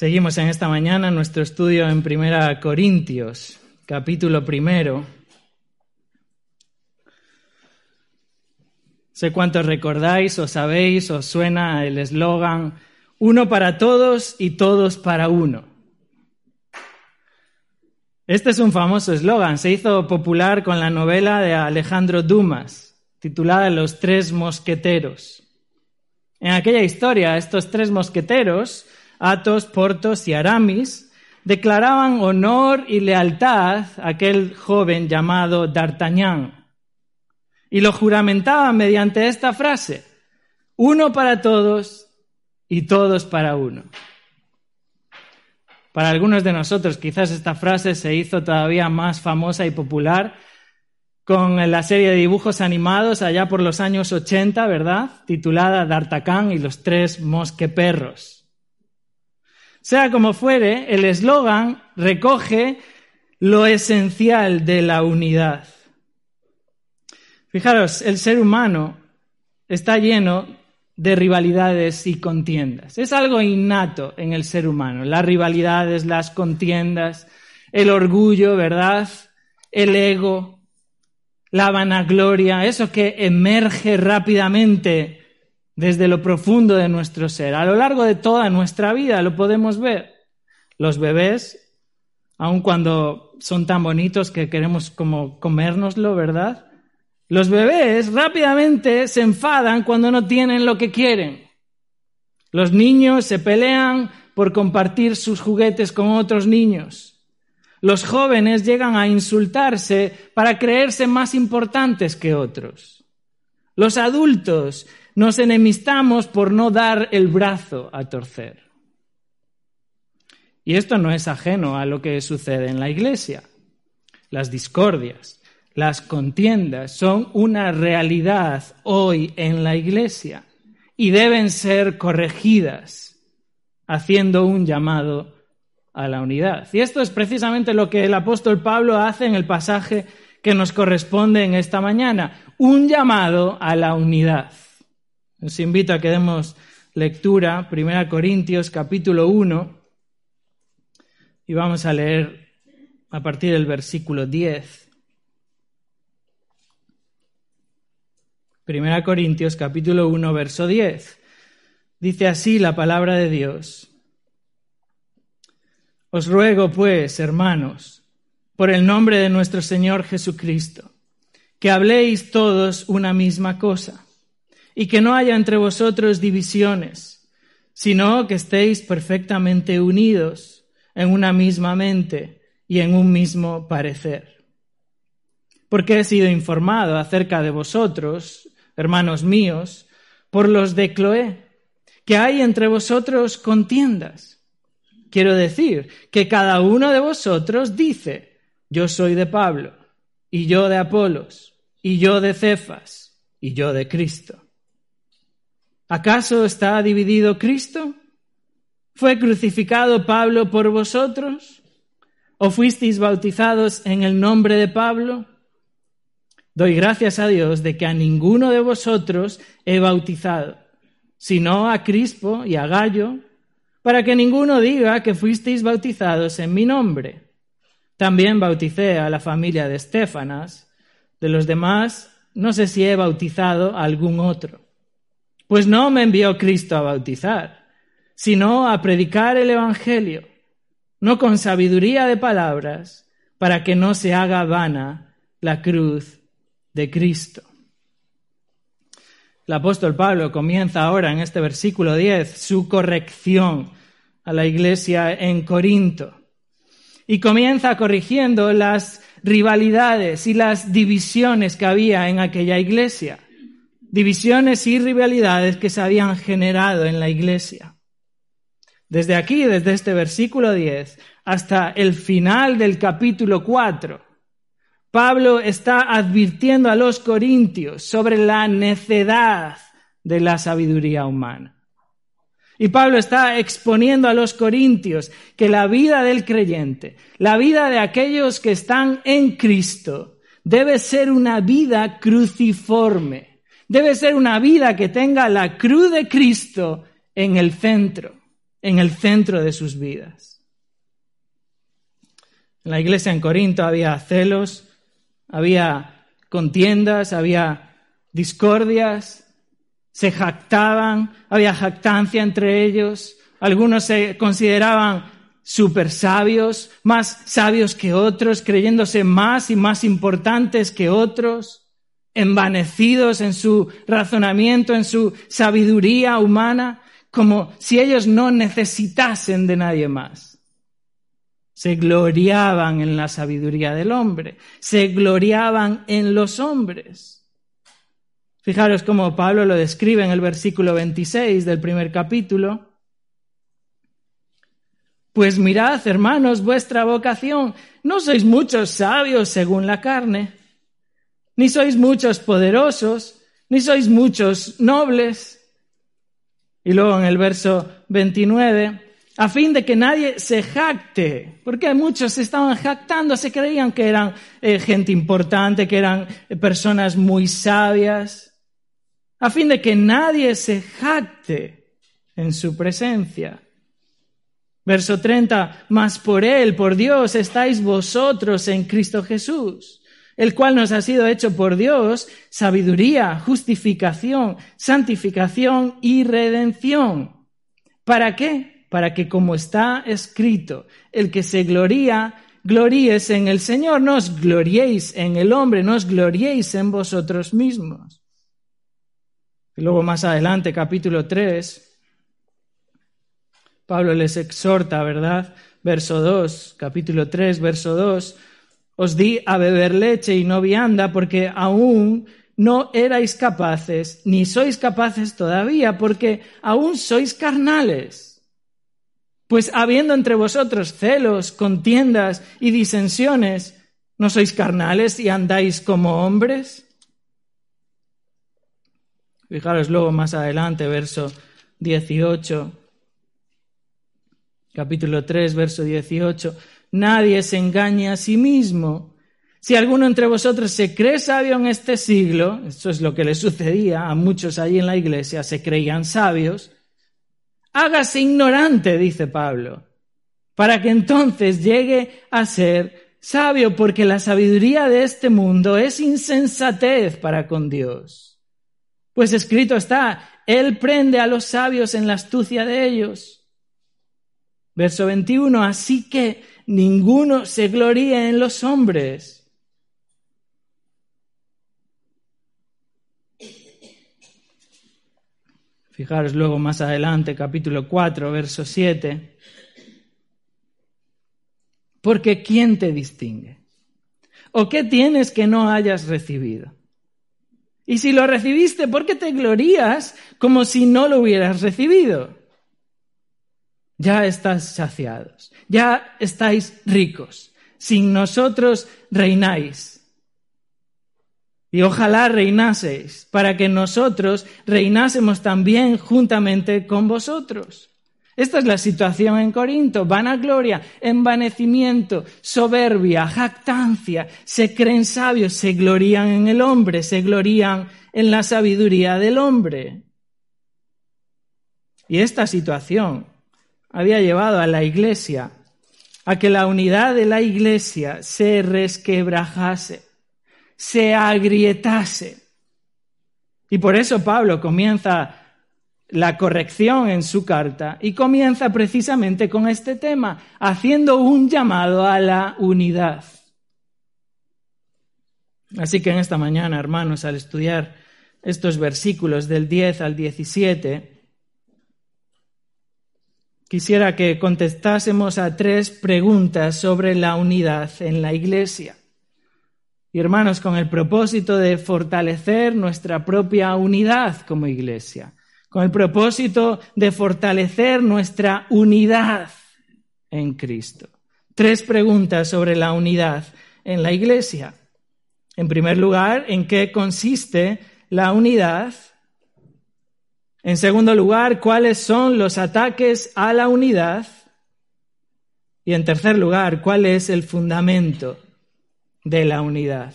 Seguimos en esta mañana nuestro estudio en Primera Corintios, capítulo primero. Sé cuántos recordáis o sabéis, os suena el eslogan, uno para todos y todos para uno. Este es un famoso eslogan, se hizo popular con la novela de Alejandro Dumas, titulada Los tres mosqueteros. En aquella historia, estos tres mosqueteros, Athos, Portos y Aramis, declaraban honor y lealtad a aquel joven llamado D'Artagnan. Y lo juramentaban mediante esta frase, uno para todos y todos para uno. Para algunos de nosotros quizás esta frase se hizo todavía más famosa y popular con la serie de dibujos animados allá por los años 80, ¿verdad? Titulada D'Artagnan y los tres mosqueperros. Sea como fuere, el eslogan recoge lo esencial de la unidad. Fijaros, el ser humano está lleno de rivalidades y contiendas. Es algo innato en el ser humano, las rivalidades, las contiendas, el orgullo, ¿verdad? El ego, la vanagloria, eso que emerge rápidamente desde lo profundo de nuestro ser. A lo largo de toda nuestra vida lo podemos ver. Los bebés, aun cuando son tan bonitos que queremos como comérnoslo, ¿verdad? Los bebés rápidamente se enfadan cuando no tienen lo que quieren. Los niños se pelean por compartir sus juguetes con otros niños. Los jóvenes llegan a insultarse para creerse más importantes que otros. Los adultos nos enemistamos por no dar el brazo a torcer. Y esto no es ajeno a lo que sucede en la Iglesia. Las discordias, las contiendas son una realidad hoy en la Iglesia y deben ser corregidas haciendo un llamado a la unidad. Y esto es precisamente lo que el apóstol Pablo hace en el pasaje que nos corresponde en esta mañana, un llamado a la unidad. Os invito a que demos lectura, 1 Corintios capítulo 1, y vamos a leer a partir del versículo 10. Primera Corintios capítulo 1 verso 10. Dice así la palabra de Dios. Os ruego pues, hermanos, por el nombre de nuestro Señor Jesucristo, que habléis todos una misma cosa, y que no haya entre vosotros divisiones, sino que estéis perfectamente unidos en una misma mente y en un mismo parecer. Porque he sido informado acerca de vosotros hermanos míos, por los de Cloé, que hay entre vosotros contiendas. Quiero decir que cada uno de vosotros dice, yo soy de Pablo, y yo de Apolos, y yo de Cefas, y yo de Cristo. ¿Acaso está dividido Cristo? ¿Fue crucificado Pablo por vosotros? ¿O fuisteis bautizados en el nombre de Pablo? Doy gracias a Dios de que a ninguno de vosotros he bautizado, sino a Crispo y a Gallo, para que ninguno diga que fuisteis bautizados en mi nombre. También bauticé a la familia de Estefanas, de los demás no sé si he bautizado a algún otro. Pues no me envió Cristo a bautizar, sino a predicar el Evangelio, no con sabiduría de palabras, para que no se haga vana la cruz de Cristo. El apóstol Pablo comienza ahora en este versículo 10 su corrección a la iglesia en Corinto y comienza corrigiendo las rivalidades y las divisiones que había en aquella iglesia, divisiones y rivalidades que se habían generado en la iglesia. Desde aquí, desde este versículo 10 hasta el final del capítulo 4, Pablo está advirtiendo a los corintios sobre la necedad de la sabiduría humana. Y Pablo está exponiendo a los corintios que la vida del creyente, la vida de aquellos que están en Cristo, debe ser una vida cruciforme, debe ser una vida que tenga la cruz de Cristo en el centro. en el centro de sus vidas. En la iglesia en Corinto había celos, había contiendas, había discordias, se jactaban, había jactancia entre ellos, algunos se consideraban súper sabios, más sabios que otros, creyéndose más y más importantes que otros, envanecidos en su razonamiento, en su sabiduría humana, como si ellos no necesitasen de nadie más. Se gloriaban en la sabiduría del hombre, se gloriaban en los hombres. Fijaros cómo Pablo lo describe en el versículo 26 del primer capítulo. Pues mirad, hermanos, vuestra vocación. No sois muchos sabios según la carne, ni sois muchos poderosos, ni sois muchos nobles. Y luego en el verso 29, a fin de que nadie se jacte, porque muchos se estaban jactando, se creían que eran eh, gente importante, que eran eh, personas muy sabias, a fin de que nadie se jacte en su presencia. Verso 30, mas por Él, por Dios, estáis vosotros en Cristo Jesús, el cual nos ha sido hecho por Dios sabiduría, justificación, santificación y redención. ¿Para qué? Para que como está escrito, el que se gloría, gloríes en el Señor, no os gloriéis en el hombre, no os gloriéis en vosotros mismos. Y luego más adelante, capítulo 3, Pablo les exhorta, ¿verdad? Verso 2, capítulo 3, verso 2. Os di a beber leche y no vianda porque aún no erais capaces, ni sois capaces todavía, porque aún sois carnales. Pues habiendo entre vosotros celos, contiendas y disensiones, ¿no sois carnales y andáis como hombres? Fijaros luego más adelante, verso 18 capítulo 3, verso 18, nadie se engaña a sí mismo. Si alguno entre vosotros se cree sabio en este siglo, eso es lo que le sucedía a muchos allí en la iglesia, se creían sabios, hágase ignorante, dice Pablo, para que entonces llegue a ser sabio, porque la sabiduría de este mundo es insensatez para con Dios. Pues escrito está, Él prende a los sabios en la astucia de ellos. Verso 21, así que ninguno se gloríe en los hombres. Fijaros luego más adelante, capítulo 4, verso 7. Porque ¿quién te distingue? ¿O qué tienes que no hayas recibido? Y si lo recibiste, ¿por qué te glorías como si no lo hubieras recibido? Ya estáis saciados, ya estáis ricos, sin nosotros reináis. Y ojalá reinaseis, para que nosotros reinásemos también juntamente con vosotros. Esta es la situación en Corinto. Vanagloria, envanecimiento, soberbia, jactancia. Se creen sabios, se glorían en el hombre, se glorían en la sabiduría del hombre. Y esta situación había llevado a la iglesia a que la unidad de la iglesia se resquebrajase, se agrietase. Y por eso Pablo comienza la corrección en su carta y comienza precisamente con este tema, haciendo un llamado a la unidad. Así que en esta mañana, hermanos, al estudiar estos versículos del 10 al 17, quisiera que contestásemos a tres preguntas sobre la unidad en la Iglesia. Y hermanos, con el propósito de fortalecer nuestra propia unidad como Iglesia, con el propósito de fortalecer nuestra unidad en Cristo. Tres preguntas sobre la unidad en la Iglesia. En primer lugar, ¿en qué consiste la unidad? En segundo lugar, cuáles son los ataques a la unidad. Y en tercer lugar, cuál es el fundamento de la unidad.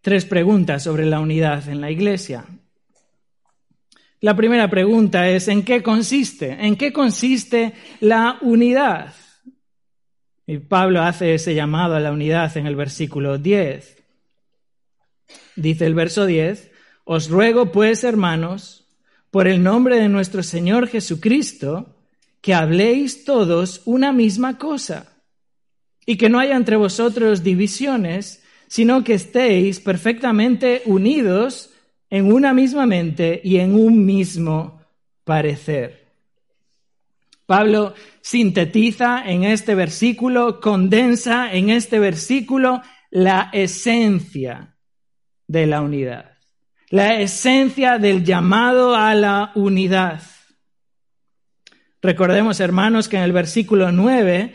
Tres preguntas sobre la unidad en la Iglesia. La primera pregunta es, ¿en qué consiste? ¿En qué consiste la unidad? Y Pablo hace ese llamado a la unidad en el versículo 10. Dice el verso 10, Os ruego pues, hermanos, por el nombre de nuestro Señor Jesucristo, que habléis todos una misma cosa, y que no haya entre vosotros divisiones, sino que estéis perfectamente unidos en una misma mente y en un mismo parecer. Pablo sintetiza en este versículo, condensa en este versículo la esencia de la unidad, la esencia del llamado a la unidad. Recordemos, hermanos, que en el versículo 9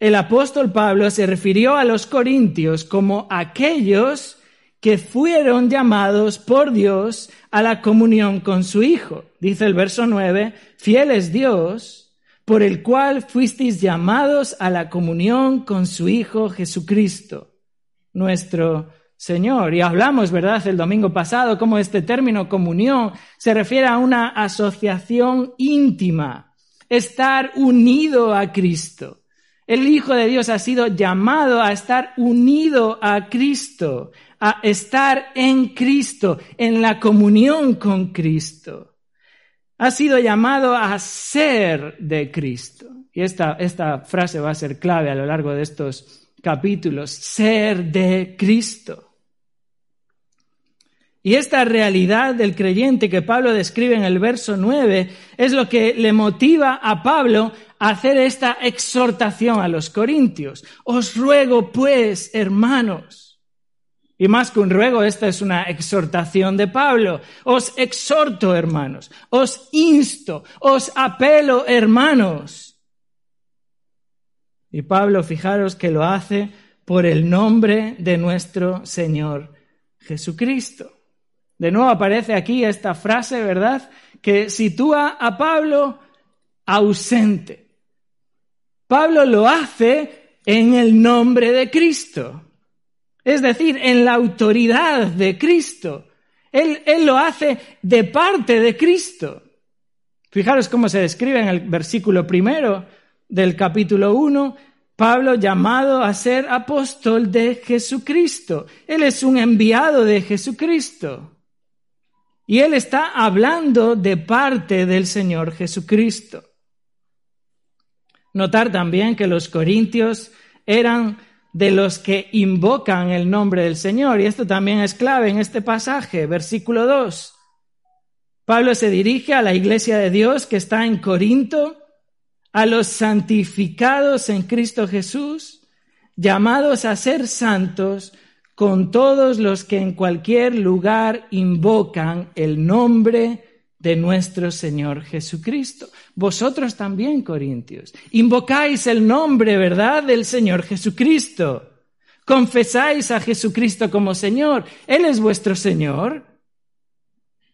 el apóstol Pablo se refirió a los corintios como aquellos que fueron llamados por Dios a la comunión con su Hijo. Dice el verso 9, fiel es Dios, por el cual fuisteis llamados a la comunión con su Hijo Jesucristo, nuestro Señor. Y hablamos, ¿verdad?, el domingo pasado, cómo este término comunión se refiere a una asociación íntima, estar unido a Cristo. El Hijo de Dios ha sido llamado a estar unido a Cristo, a estar en Cristo, en la comunión con Cristo. Ha sido llamado a ser de Cristo. Y esta, esta frase va a ser clave a lo largo de estos capítulos, ser de Cristo. Y esta realidad del creyente que Pablo describe en el verso 9 es lo que le motiva a Pablo a hacer esta exhortación a los corintios. Os ruego pues, hermanos, y más que un ruego, esta es una exhortación de Pablo. Os exhorto, hermanos, os insto, os apelo, hermanos. Y Pablo, fijaros que lo hace por el nombre de nuestro Señor Jesucristo. De nuevo aparece aquí esta frase, ¿verdad? Que sitúa a Pablo ausente. Pablo lo hace en el nombre de Cristo es decir, en la autoridad de Cristo. Él, lo hace de parte de Cristo. Fijaros cómo se describe en el versículo primero del capítulo 1, Pablo llamado a ser apóstol de Jesucristo. Él es un enviado de Jesucristo. Y él está hablando de parte del Señor Jesucristo. Notar también que los corintios eran de los que invocan el nombre del Señor. Y esto también es clave en este pasaje, versículo 2. Pablo se dirige a la iglesia de Dios que está en Corinto, a los santificados en Cristo Jesús, llamados a ser santos con todos los que en cualquier lugar invocan el nombre de nuestro Señor Jesucristo. Vosotros también, Corintios, invocáis el nombre, ¿verdad?, del Señor Jesucristo. Confesáis a Jesucristo como Señor. Él es vuestro Señor.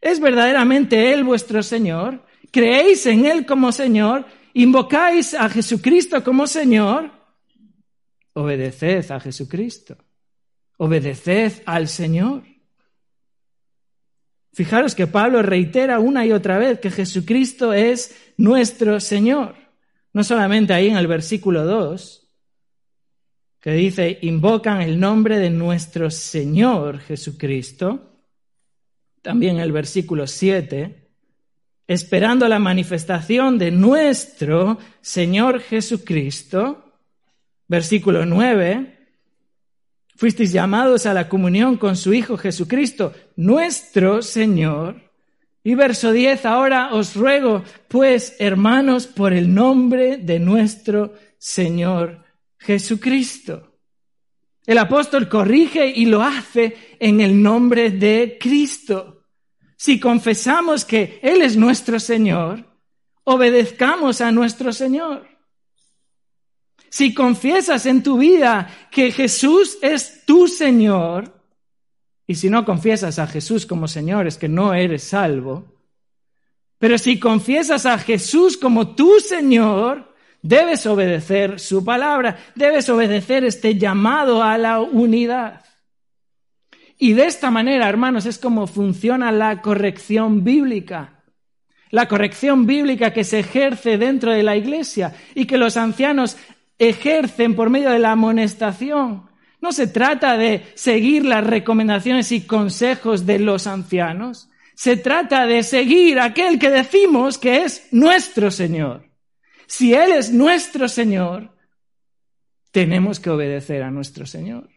¿Es verdaderamente Él vuestro Señor? ¿Creéis en Él como Señor? ¿Invocáis a Jesucristo como Señor? Obedeced a Jesucristo. Obedeced al Señor. Fijaros que Pablo reitera una y otra vez que Jesucristo es nuestro Señor. No solamente ahí en el versículo 2, que dice, invocan el nombre de nuestro Señor Jesucristo. También el versículo 7, esperando la manifestación de nuestro Señor Jesucristo. Versículo 9, Fuisteis llamados a la comunión con su Hijo Jesucristo, nuestro Señor. Y verso 10, ahora os ruego, pues, hermanos, por el nombre de nuestro Señor Jesucristo. El apóstol corrige y lo hace en el nombre de Cristo. Si confesamos que Él es nuestro Señor, obedezcamos a nuestro Señor. Si confiesas en tu vida que Jesús es tu Señor, y si no confiesas a Jesús como Señor es que no eres salvo, pero si confiesas a Jesús como tu Señor, debes obedecer su palabra, debes obedecer este llamado a la unidad. Y de esta manera, hermanos, es como funciona la corrección bíblica. la corrección bíblica que se ejerce dentro de la iglesia y que los ancianos ejercen por medio de la amonestación. No se trata de seguir las recomendaciones y consejos de los ancianos, se trata de seguir aquel que decimos que es nuestro Señor. Si Él es nuestro Señor, tenemos que obedecer a nuestro Señor.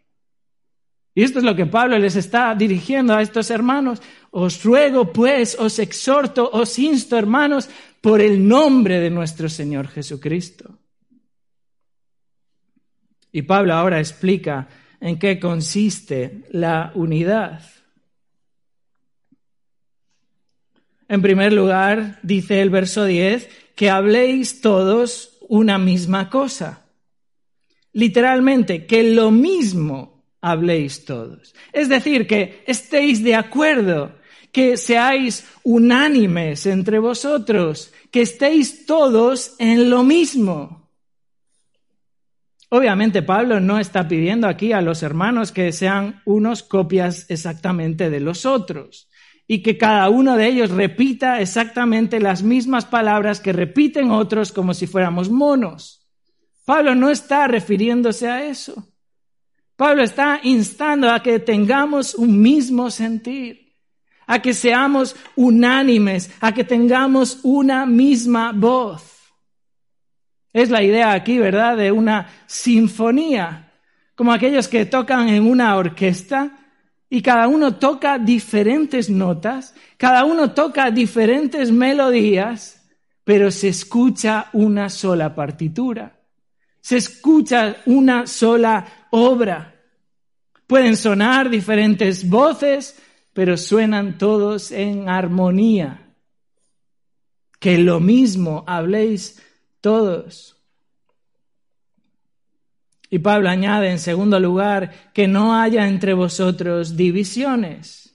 Y esto es lo que Pablo les está dirigiendo a estos hermanos. Os ruego, pues, os exhorto, os insto, hermanos, por el nombre de nuestro Señor Jesucristo. Y Pablo ahora explica en qué consiste la unidad. En primer lugar, dice el verso 10, que habléis todos una misma cosa. Literalmente, que lo mismo habléis todos. Es decir, que estéis de acuerdo, que seáis unánimes entre vosotros, que estéis todos en lo mismo. Obviamente Pablo no está pidiendo aquí a los hermanos que sean unos copias exactamente de los otros y que cada uno de ellos repita exactamente las mismas palabras que repiten otros como si fuéramos monos. Pablo no está refiriéndose a eso. Pablo está instando a que tengamos un mismo sentir, a que seamos unánimes, a que tengamos una misma voz. Es la idea aquí, ¿verdad?, de una sinfonía, como aquellos que tocan en una orquesta y cada uno toca diferentes notas, cada uno toca diferentes melodías, pero se escucha una sola partitura, se escucha una sola obra. Pueden sonar diferentes voces, pero suenan todos en armonía. Que lo mismo habléis todos. Y Pablo añade en segundo lugar que no haya entre vosotros divisiones,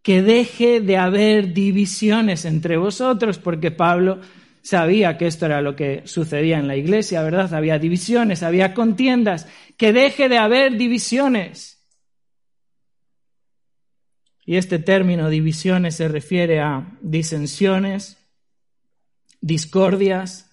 que deje de haber divisiones entre vosotros, porque Pablo sabía que esto era lo que sucedía en la iglesia, ¿verdad? Había divisiones, había contiendas, que deje de haber divisiones. Y este término divisiones se refiere a disensiones, discordias,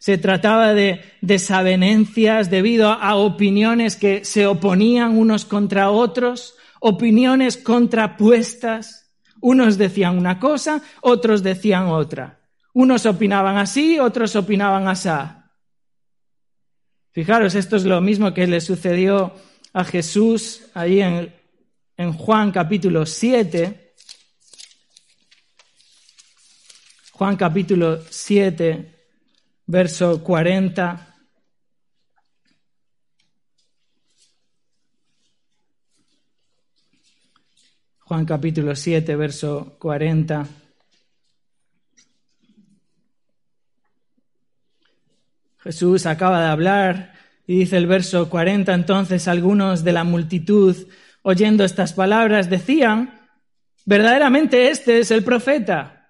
se trataba de desavenencias debido a opiniones que se oponían unos contra otros, opiniones contrapuestas. Unos decían una cosa, otros decían otra. Unos opinaban así, otros opinaban asá. Fijaros, esto es lo mismo que le sucedió a Jesús ahí en, en Juan capítulo 7. Juan capítulo 7, verso 40. Juan capítulo 7, verso 40. Jesús acaba de hablar y dice el verso 40, entonces algunos de la multitud, oyendo estas palabras, decían, verdaderamente este es el profeta.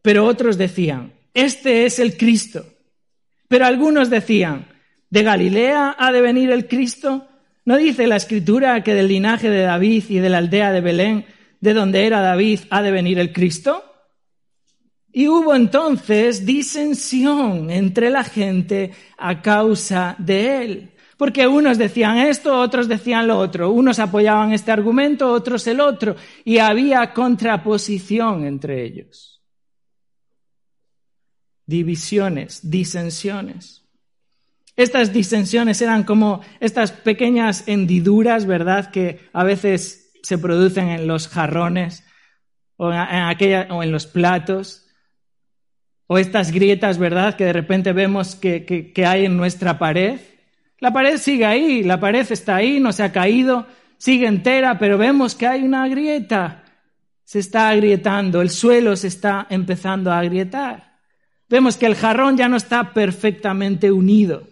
Pero otros decían, este es el Cristo. Pero algunos decían, ¿de Galilea ha de venir el Cristo? ¿No dice la escritura que del linaje de David y de la aldea de Belén, de donde era David, ha de venir el Cristo? Y hubo entonces disensión entre la gente a causa de él. Porque unos decían esto, otros decían lo otro. Unos apoyaban este argumento, otros el otro. Y había contraposición entre ellos divisiones, disensiones. Estas disensiones eran como estas pequeñas hendiduras, ¿verdad?, que a veces se producen en los jarrones o en, aquella, o en los platos, o estas grietas, ¿verdad?, que de repente vemos que, que hay en nuestra pared. La pared sigue ahí, la pared está ahí, no se ha caído, sigue entera, pero vemos que hay una grieta. Se está agrietando, el suelo se está empezando a agrietar. Vemos que el jarrón ya no está perfectamente unido,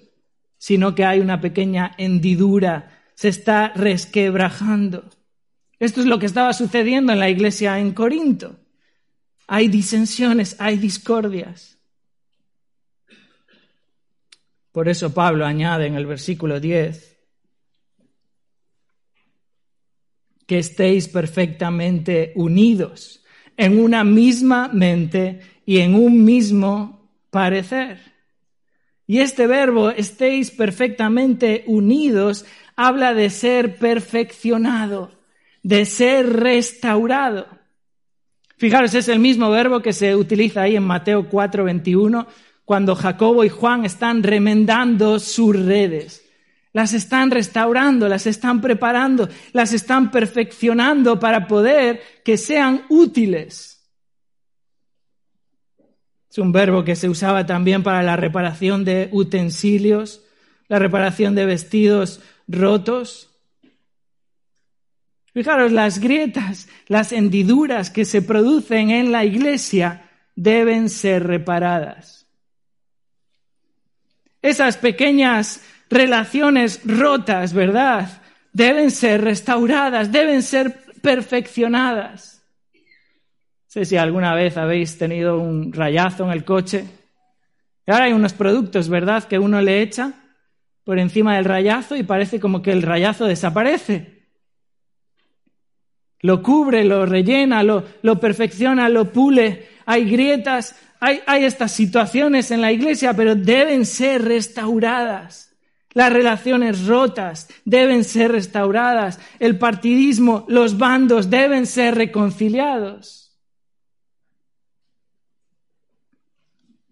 sino que hay una pequeña hendidura, se está resquebrajando. Esto es lo que estaba sucediendo en la iglesia en Corinto. Hay disensiones, hay discordias. Por eso Pablo añade en el versículo 10 que estéis perfectamente unidos en una misma mente y en un mismo parecer. Y este verbo, estéis perfectamente unidos, habla de ser perfeccionado, de ser restaurado. Fijaros, es el mismo verbo que se utiliza ahí en Mateo 4, 21, cuando Jacobo y Juan están remendando sus redes. Las están restaurando, las están preparando, las están perfeccionando para poder que sean útiles. Es un verbo que se usaba también para la reparación de utensilios, la reparación de vestidos rotos. Fijaros, las grietas, las hendiduras que se producen en la iglesia deben ser reparadas. Esas pequeñas relaciones rotas, ¿verdad? Deben ser restauradas, deben ser perfeccionadas. Sé si alguna vez habéis tenido un rayazo en el coche. ahora hay unos productos, ¿verdad?, que uno le echa por encima del rayazo y parece como que el rayazo desaparece lo cubre, lo rellena, lo, perfecciona, lo pule. Hay grietas, hay, hay estas situaciones en la iglesia, pero deben ser restauradas. Las relaciones rotas deben ser restauradas. El partidismo, los bandos deben ser reconciliados.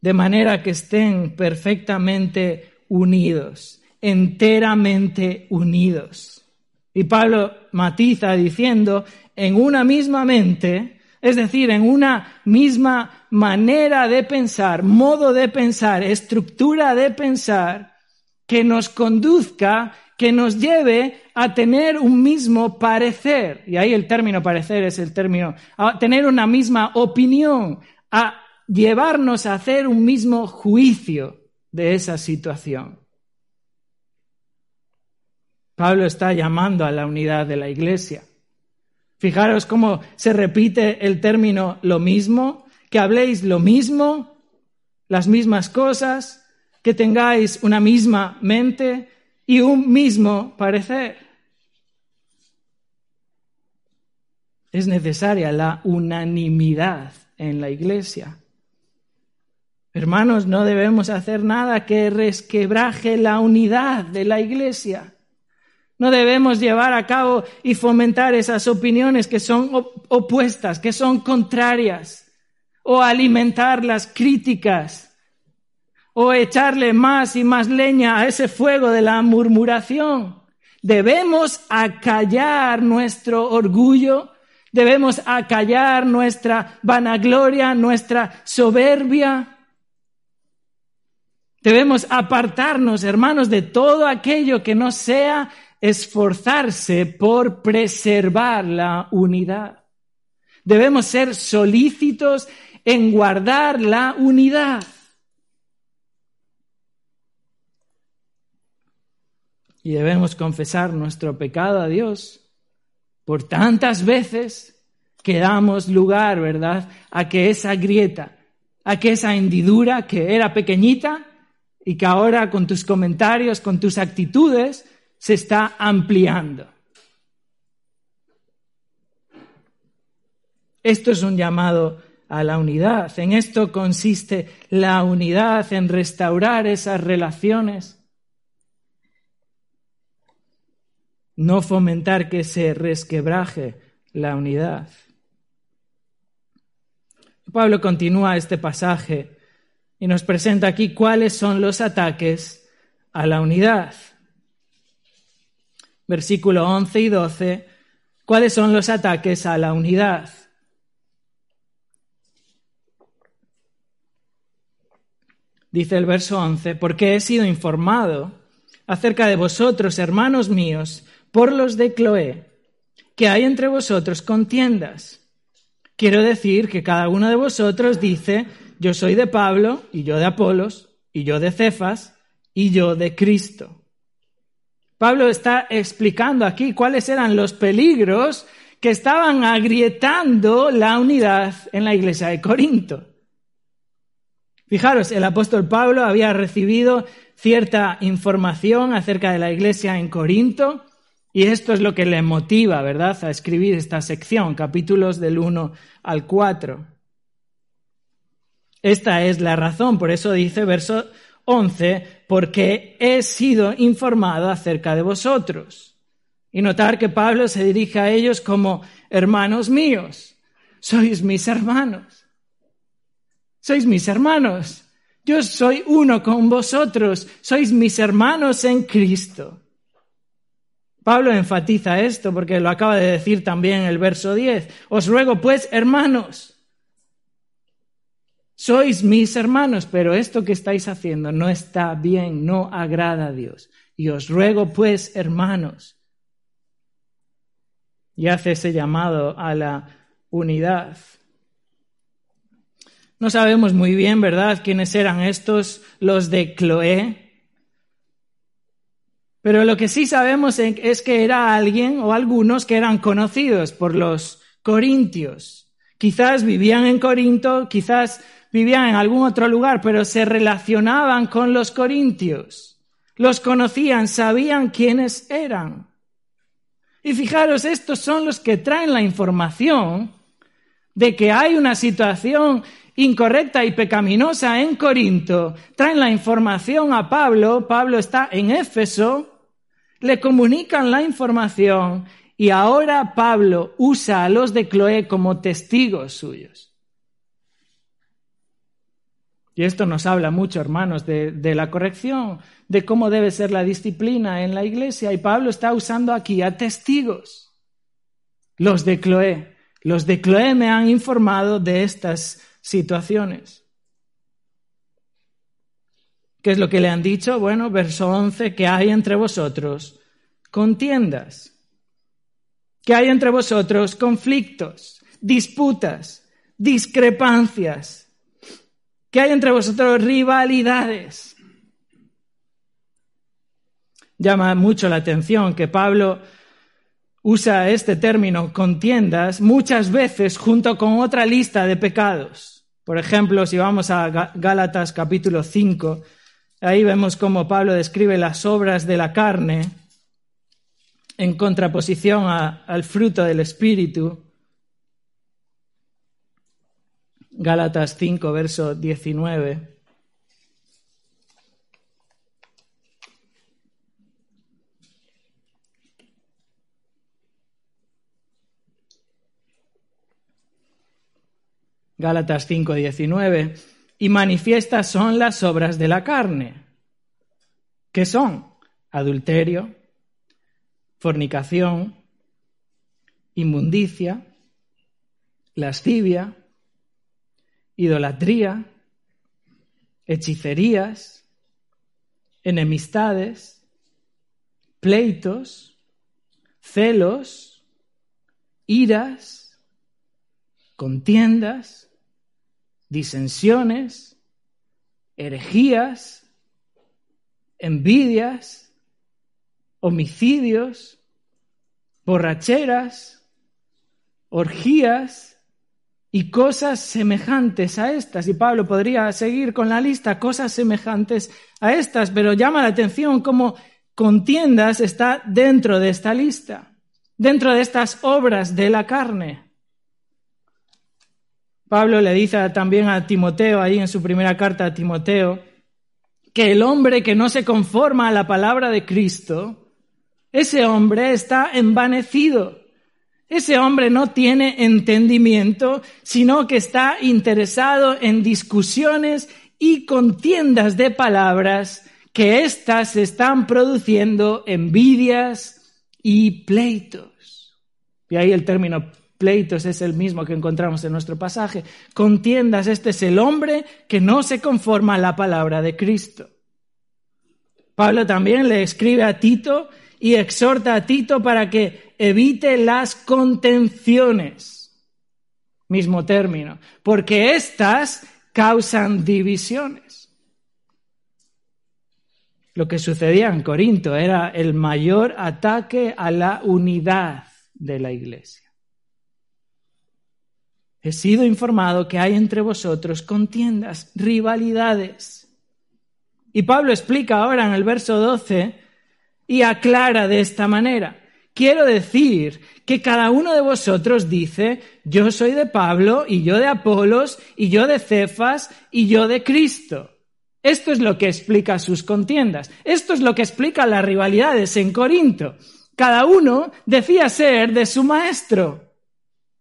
De manera que estén perfectamente unidos, enteramente unidos. Y Pablo matiza diciendo, en una misma mente, es decir, en una misma manera de pensar, modo de pensar, estructura de pensar, que nos conduzca, que nos lleve a tener un mismo parecer. Y ahí el término parecer es el término, a tener una misma opinión, a llevarnos a hacer un mismo juicio de esa situación. Pablo está llamando a la unidad de la iglesia. Fijaros cómo se repite el término lo mismo, que habléis lo mismo, las mismas cosas, que tengáis una misma mente y un mismo parecer. Es necesaria la unanimidad en la iglesia. Hermanos, no debemos hacer nada que resquebraje la unidad de la iglesia. No debemos llevar a cabo y fomentar esas opiniones que son opuestas, que son contrarias, o alimentar las críticas, o echarle más y más leña a ese fuego de la murmuración. Debemos acallar nuestro orgullo, debemos acallar nuestra vanagloria, nuestra soberbia. Debemos apartarnos, hermanos, de todo aquello que no sea esforzarse por preservar la unidad. Debemos ser solícitos en guardar la unidad. Y debemos confesar nuestro pecado a Dios por tantas veces que damos lugar, ¿verdad?, a que esa grieta, a que esa hendidura que era pequeñita y que ahora con tus comentarios, con tus actitudes, se está ampliando. Esto es un llamado a la unidad. En esto consiste la unidad, en restaurar esas relaciones. No fomentar que se resquebraje la unidad. Pablo continúa este pasaje y nos presenta aquí cuáles son los ataques a la unidad versículo 11 y 12, cuáles son los ataques a la unidad. Dice el verso 11, porque he sido informado acerca de vosotros, hermanos míos, por los de Cloé, que hay entre vosotros contiendas. Quiero decir que cada uno de vosotros dice, yo soy de Pablo, y yo de Apolos, y yo de Cefas, y yo de Cristo. Pablo está explicando aquí cuáles eran los peligros que estaban agrietando la unidad en la iglesia de Corinto. Fijaros, el apóstol Pablo había recibido cierta información acerca de la iglesia en Corinto Y esto es lo que le motiva, ¿verdad?, a escribir esta sección, capítulos del 1 al 4. Esta es la razón, por eso dice verso 11, porque he sido informado acerca de vosotros. Y notar que Pablo se dirige a ellos como hermanos míos. Sois mis hermanos. Sois mis hermanos. Yo soy uno con vosotros. Sois mis hermanos en Cristo. Pablo enfatiza esto porque lo acaba de decir también el verso 10. Os ruego pues, hermanos, sois mis hermanos, pero esto que estáis haciendo no está bien, no agrada a Dios. Y os ruego pues, hermanos, y hace ese llamado a la unidad. No sabemos muy bien, ¿verdad?, quiénes eran estos, los de Cloé, pero lo que sí sabemos es que era alguien o algunos que eran conocidos por los corintios. Quizás vivían en Corinto, quizás vivían en algún otro lugar, pero se relacionaban con los corintios. Los conocían, sabían quiénes eran. Y fijaros, estos son los que traen la información de que hay una situación incorrecta y pecaminosa en Corinto, traen la información a Pablo, Pablo está en Éfeso, le comunican la información y ahora Pablo usa a los de Cloé como testigos suyos. Y esto nos habla mucho, hermanos, de, la corrección, de cómo debe ser la disciplina en la iglesia. Y Pablo está usando aquí a testigos, los de Cloé. Los de Cloé me han informado de estas situaciones. ¿Qué es lo que le han dicho? Bueno, verso 11, que hay entre vosotros contiendas, que hay entre vosotros conflictos, disputas, discrepancias, que hay entre vosotros rivalidades. Llama mucho la atención que Pablo usa este término contiendas muchas veces junto con otra lista de pecados. Por ejemplo, si vamos a Gálatas capítulo 5, ahí vemos cómo Pablo describe las obras de la carne en contraposición al fruto del Espíritu. Gálatas 5, verso 19. Gálatas 5:19, y manifiestas son las obras de la carne. ¿Qué son? Adulterio, fornicación, inmundicia, lascivia, idolatría, hechicerías, enemistades, pleitos, celos, iras, contiendas, disensiones, herejías, envidias, homicidios, borracheras, orgías y cosas semejantes a estas. Y Pablo podría seguir con la lista, cosas semejantes a estas, pero llama la atención cómo contiendas está dentro de esta lista, dentro de estas obras de la carne. Pablo le dice también a Timoteo, ahí en su primera carta a Timoteo, que el hombre que no se conforma a la palabra de Cristo, ese hombre está envanecido. Ese hombre no tiene entendimiento, sino que está interesado en discusiones y contiendas de palabras que éstas están produciendo envidias y pleitos. Y ahí el término pleitos es el mismo que encontramos en nuestro pasaje. Contiendas, este es el hombre que no se conforma a la palabra de Cristo. Pablo también le escribe a Tito y exhorta a Tito para que evite las contenciones. Mismo término, porque éstas causan divisiones. Lo que sucedía en Corinto era el mayor ataque a la unidad de la iglesia. He sido informado que hay entre vosotros contiendas, rivalidades. Y Pablo explica ahora en el verso 12 y aclara de esta manera quiero decir que cada uno de vosotros dice, yo soy de Pablo y yo de Apolos y yo de Cefas y yo de Cristo. Esto es lo que explica sus contiendas. Esto es lo que explica las rivalidades en Corinto. Cada uno decía ser de su maestro.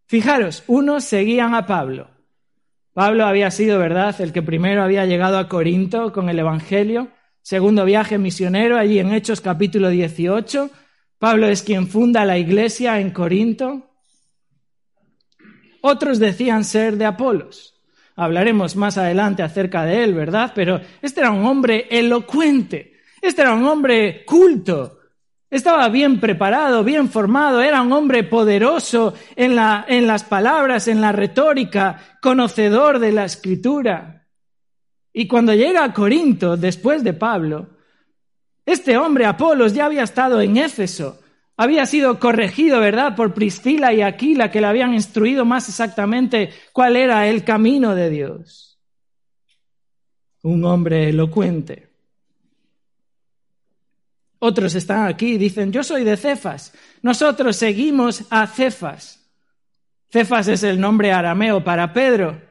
Fijaros, unos seguían a Pablo. Pablo había sido, ¿verdad?, el que primero había llegado a Corinto con el Evangelio. Segundo viaje misionero, allí en Hechos capítulo 18. Pablo es quien funda la iglesia en Corinto. Otros decían ser de Apolos. Hablaremos más adelante acerca de él, ¿verdad? Pero este era un hombre elocuente, este era un hombre culto, estaba bien preparado, bien formado, era un hombre poderoso en, la, en las palabras, en la retórica, conocedor de la escritura. Y cuando llega a Corinto, después de Pablo, este hombre, Apolos, ya había estado en Éfeso, había sido corregido, ¿verdad?, por Priscila y Aquila, que le habían instruido más exactamente cuál era el camino de Dios. Un hombre elocuente. Otros están aquí y dicen, yo soy de Cefas. Nosotros seguimos a Cefas. Cefas es el nombre arameo para Pedro,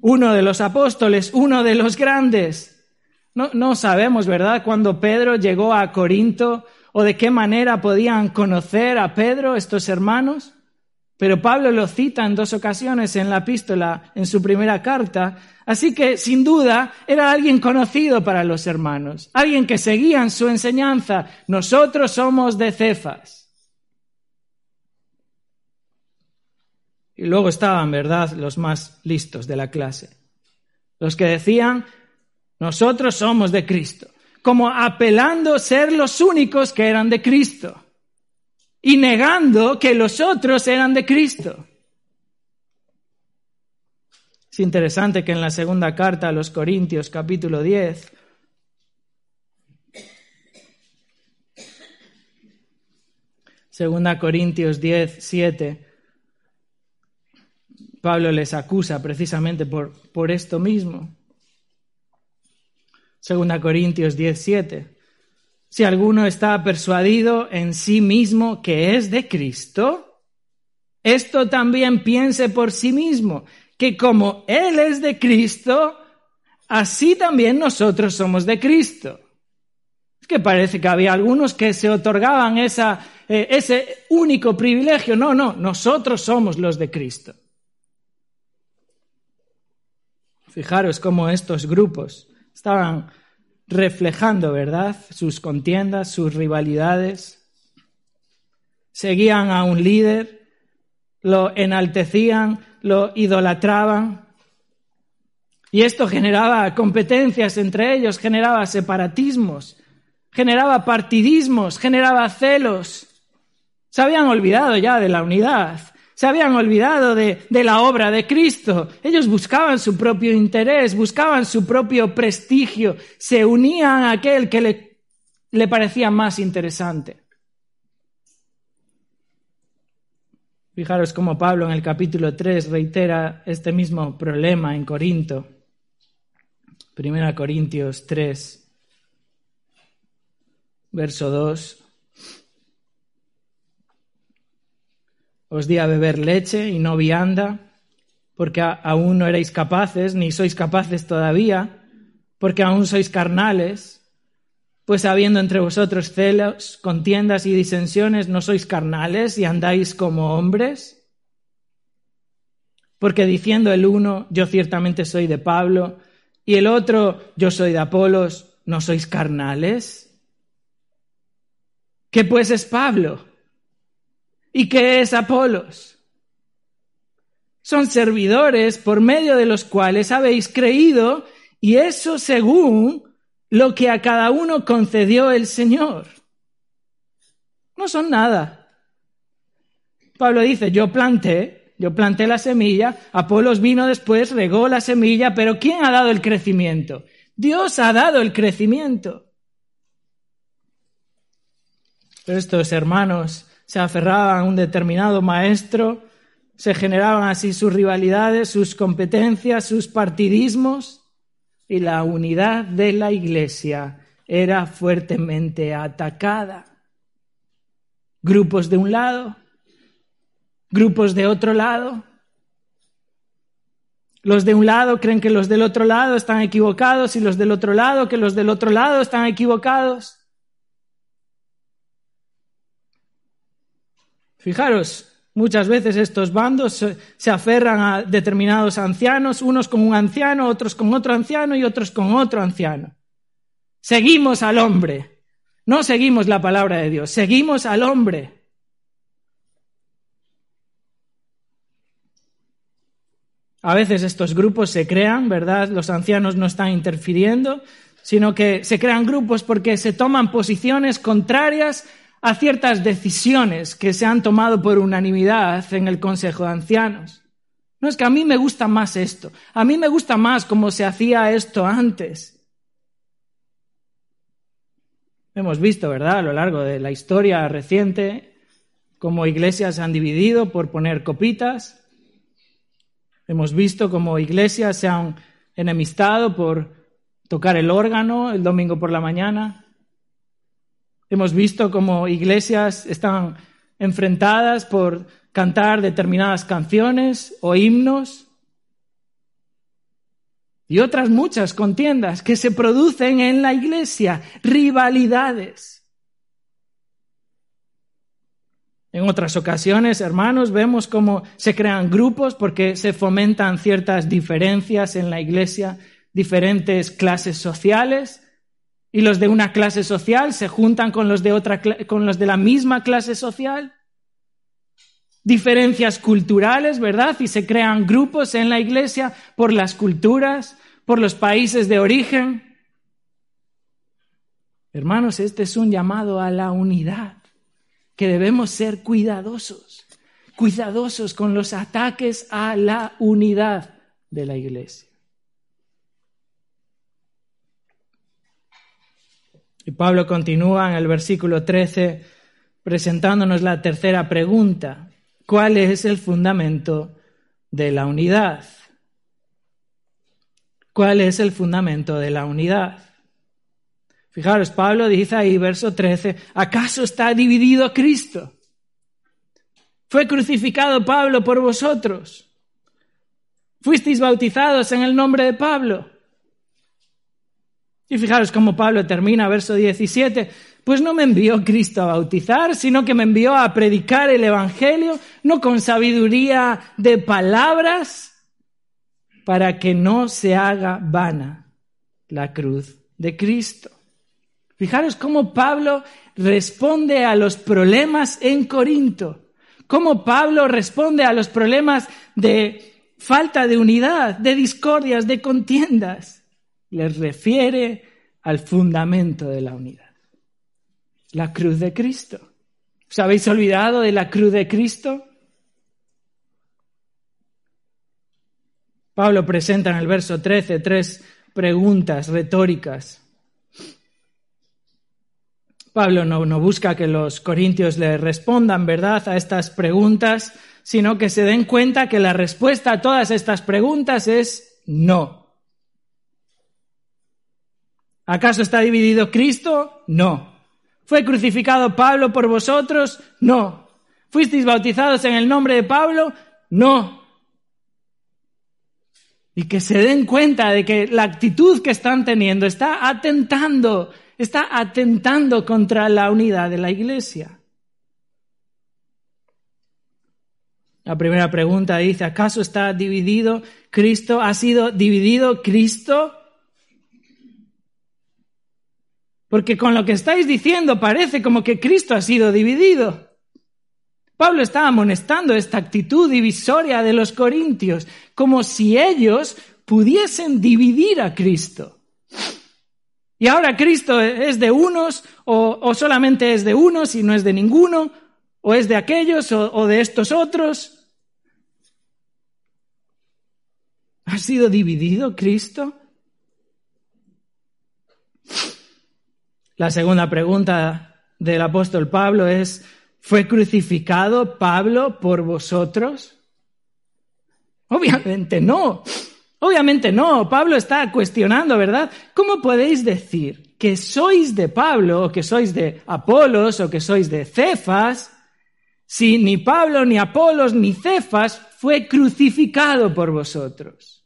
uno de los apóstoles, uno de los grandes. No, sabemos, ¿verdad?, cuando Pedro llegó a Corinto o de qué manera podían conocer a Pedro estos hermanos, pero Pablo lo cita en dos ocasiones en la epístola, en su primera carta, así que sin duda era alguien conocido para los hermanos, alguien que seguían su enseñanza. Nosotros somos de Cefas. Y luego estaban, ¿verdad?, los más listos de la clase, los que decían, nosotros somos de Cristo como apelando a ser los únicos que eran de Cristo y negando que los otros eran de Cristo. Es interesante que en la segunda carta a los Corintios capítulo 10 Segunda Corintios 10, 7, Pablo les acusa precisamente por, por esto mismo. Segunda Corintios 17. Si alguno está persuadido en sí mismo que es de Cristo, esto también piense por sí mismo, que como Él es de Cristo, así también nosotros somos de Cristo. Es que parece que había algunos que se otorgaban eh, ese único privilegio. No, no, nosotros somos los de Cristo. Fijaros cómo estos grupos estaban reflejando, ¿verdad?, sus contiendas, sus rivalidades. Seguían a un líder, lo enaltecían, lo idolatraban. Y esto generaba competencias entre ellos, generaba separatismos, generaba partidismos, generaba celos. Se habían olvidado ya de la unidad se habían olvidado de, la obra de Cristo. Ellos buscaban su propio interés, buscaban su propio prestigio, se unían a aquel que le, le parecía más interesante. Fijaros cómo Pablo en el capítulo 3 reitera este mismo problema en Corinto. Primera Corintios 3, verso 2. Os di a beber leche y no vianda, porque aún no erais capaces, ni sois capaces todavía, porque aún sois carnales, pues habiendo entre vosotros celos, contiendas y disensiones, no sois carnales y andáis como hombres. Porque diciendo el uno, yo ciertamente soy de Pablo, y el otro, yo soy de Apolos, ¿no sois carnales? ¿Qué pues es Pablo? ¿Y qué es Apolos? Son servidores por medio de los cuales habéis creído y eso según lo que a cada uno concedió el Señor. No son nada. Pablo dice, yo planté, yo planté la semilla, Apolos vino después, regó la semilla, pero ¿quién ha dado el crecimiento? Dios ha dado el crecimiento. Pero estos hermanos se aferraban a un determinado maestro, se generaban así sus rivalidades, sus competencias, sus partidismos, y la unidad de la Iglesia era fuertemente atacada. Grupos de un lado, grupos de otro lado. Los de un lado creen que los del otro lado están equivocados y los del otro lado que los del otro lado están equivocados. Fijaros, muchas veces estos bandos se aferran a determinados ancianos, unos con un anciano, otros con otro anciano y otros con otro anciano. Seguimos al hombre, no seguimos la palabra de Dios, seguimos al hombre. A veces estos grupos se crean, ¿verdad? Los ancianos no están interfiriendo, sino que se crean grupos porque se toman posiciones contrarias a ciertas decisiones que se han tomado por unanimidad en el Consejo de Ancianos. No es que a mí me gusta más esto, a mí me gusta más cómo se hacía esto antes. Hemos visto, ¿verdad?, a lo largo de la historia reciente, cómo iglesias se han dividido por poner copitas. Hemos visto cómo iglesias se han enemistado por tocar el órgano el domingo por la mañana. Hemos visto cómo iglesias están enfrentadas por cantar determinadas canciones o himnos y otras muchas contiendas que se producen en la iglesia, rivalidades. En otras ocasiones, hermanos, vemos cómo se crean grupos porque se fomentan ciertas diferencias en la iglesia, diferentes clases sociales, y los de una clase social se juntan con los de otra con los de la misma clase social. Diferencias culturales, ¿verdad? Y se crean grupos en la iglesia por las culturas, por los países de origen. Hermanos, este es un llamado a la unidad, que debemos ser cuidadosos, cuidadosos con los ataques a la unidad de la iglesia. Y Pablo continúa en el versículo 13 presentándonos la tercera pregunta. ¿Cuál es el fundamento de la unidad? ¿Cuál es el fundamento de la unidad? Fijaros, Pablo dice ahí, verso 13, ¿acaso está dividido Cristo? ¿Fue crucificado Pablo por vosotros? ¿Fuisteis bautizados en el nombre de Pablo? Y fijaros cómo Pablo termina, verso 17, pues no me envió Cristo a bautizar, sino que me envió a predicar el Evangelio, no con sabiduría de palabras, para que no se haga vana la cruz de Cristo. Fijaros cómo Pablo responde a los problemas en Corinto, cómo Pablo responde a los problemas de falta de unidad, de discordias, de contiendas les refiere al fundamento de la unidad, la cruz de Cristo. ¿Os habéis olvidado de la cruz de Cristo? Pablo presenta en el verso 13 tres preguntas retóricas. Pablo no, no, busca que los corintios le respondan, ¿verdad?, a estas preguntas, sino que se den cuenta que la respuesta a todas estas preguntas es no. ¿Acaso está dividido Cristo? No. ¿Fue crucificado Pablo por vosotros? No. ¿Fuisteis bautizados en el nombre de Pablo? No. Y que se den cuenta de que la actitud que están teniendo está atentando, está atentando contra la unidad de la iglesia. La primera pregunta dice, ¿acaso está dividido Cristo? ¿Ha sido dividido Cristo? Porque con lo que estáis diciendo parece como que Cristo ha sido dividido. Pablo está amonestando esta actitud divisoria de los corintios, como si ellos pudiesen dividir a Cristo. Y ahora Cristo es de unos, o, solamente es de unos y no es de ninguno, o es de aquellos o de estos otros. ¿Ha sido dividido Cristo? La segunda pregunta del apóstol Pablo es, ¿fue crucificado Pablo por vosotros? Obviamente no. Obviamente no. Pablo está cuestionando, ¿verdad? ¿Cómo podéis decir que sois de Pablo, o que sois de Apolos, o que sois de Cefas, si ni Pablo, ni Apolos, ni Cefas fue crucificado por vosotros.